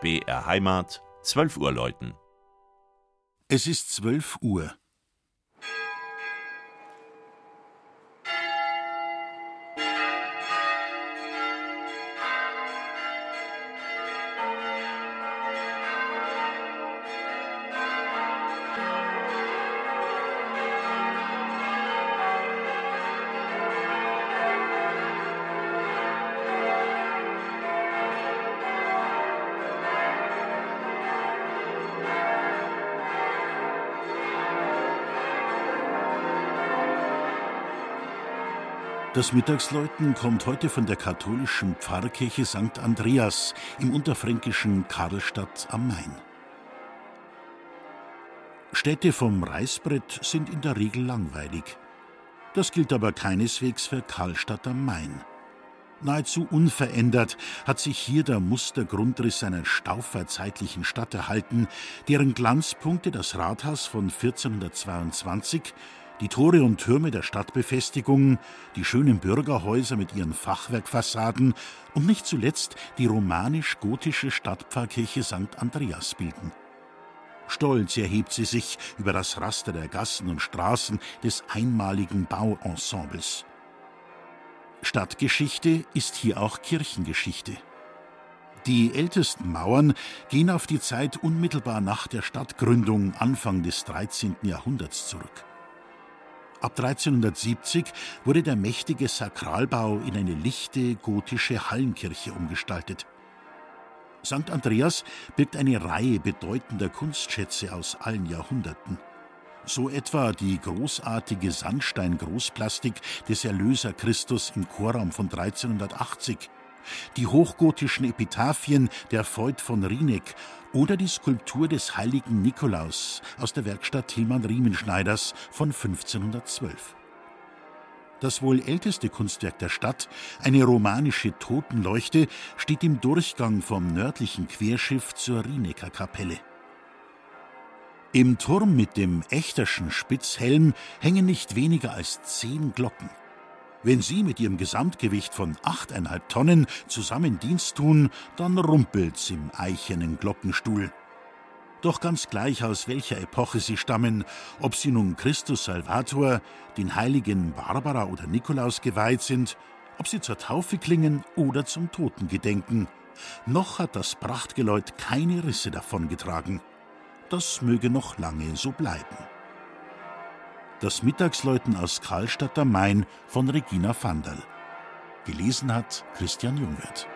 BR Heimat, 12 Uhr läuten. Es ist 12 Uhr. Das Mittagsläuten kommt heute von der katholischen Pfarrkirche St. Andreas im unterfränkischen Karlstadt am Main. Städte vom Reißbrett sind in der Regel langweilig. Das gilt aber keineswegs für Karlstadt am Main. Nahezu unverändert hat sich hier der Mustergrundriss einer stauferzeitlichen Stadt erhalten, deren Glanzpunkte das Rathaus von 1422 die Tore und Türme der Stadtbefestigung, die schönen Bürgerhäuser mit ihren Fachwerkfassaden und nicht zuletzt die romanisch-gotische Stadtpfarrkirche St. Andreas bilden. Stolz erhebt sie sich über das Raster der Gassen und Straßen des einmaligen Bauensembles. Stadtgeschichte ist hier auch Kirchengeschichte. Die ältesten Mauern gehen auf die Zeit unmittelbar nach der Stadtgründung Anfang des 13. Jahrhunderts zurück. Ab 1370 wurde der mächtige Sakralbau in eine lichte gotische Hallenkirche umgestaltet. St. Andreas birgt eine Reihe bedeutender Kunstschätze aus allen Jahrhunderten. So etwa die großartige Sandstein-Großplastik des Erlöser Christus im Chorraum von 1380 die hochgotischen Epitaphien der Voigt von Rieneck oder die Skulptur des heiligen Nikolaus aus der Werkstatt Tilman Riemenschneiders von 1512. Das wohl älteste Kunstwerk der Stadt, eine romanische Totenleuchte, steht im Durchgang vom nördlichen Querschiff zur Rienecker Kapelle. Im Turm mit dem Echterschen Spitzhelm hängen nicht weniger als zehn Glocken. Wenn sie mit ihrem Gesamtgewicht von achteinhalb Tonnen zusammen Dienst tun, dann rumpelt's im eichenen Glockenstuhl. Doch ganz gleich aus welcher Epoche sie stammen, ob sie nun Christus Salvator, den heiligen Barbara oder Nikolaus geweiht sind, ob sie zur Taufe klingen oder zum Totengedenken, noch hat das Prachtgeläut keine Risse davongetragen. Das möge noch lange so bleiben. Das Mittagsläuten aus Karlstadt am Main von Regina Vandal. Gelesen hat Christian Jungwirth.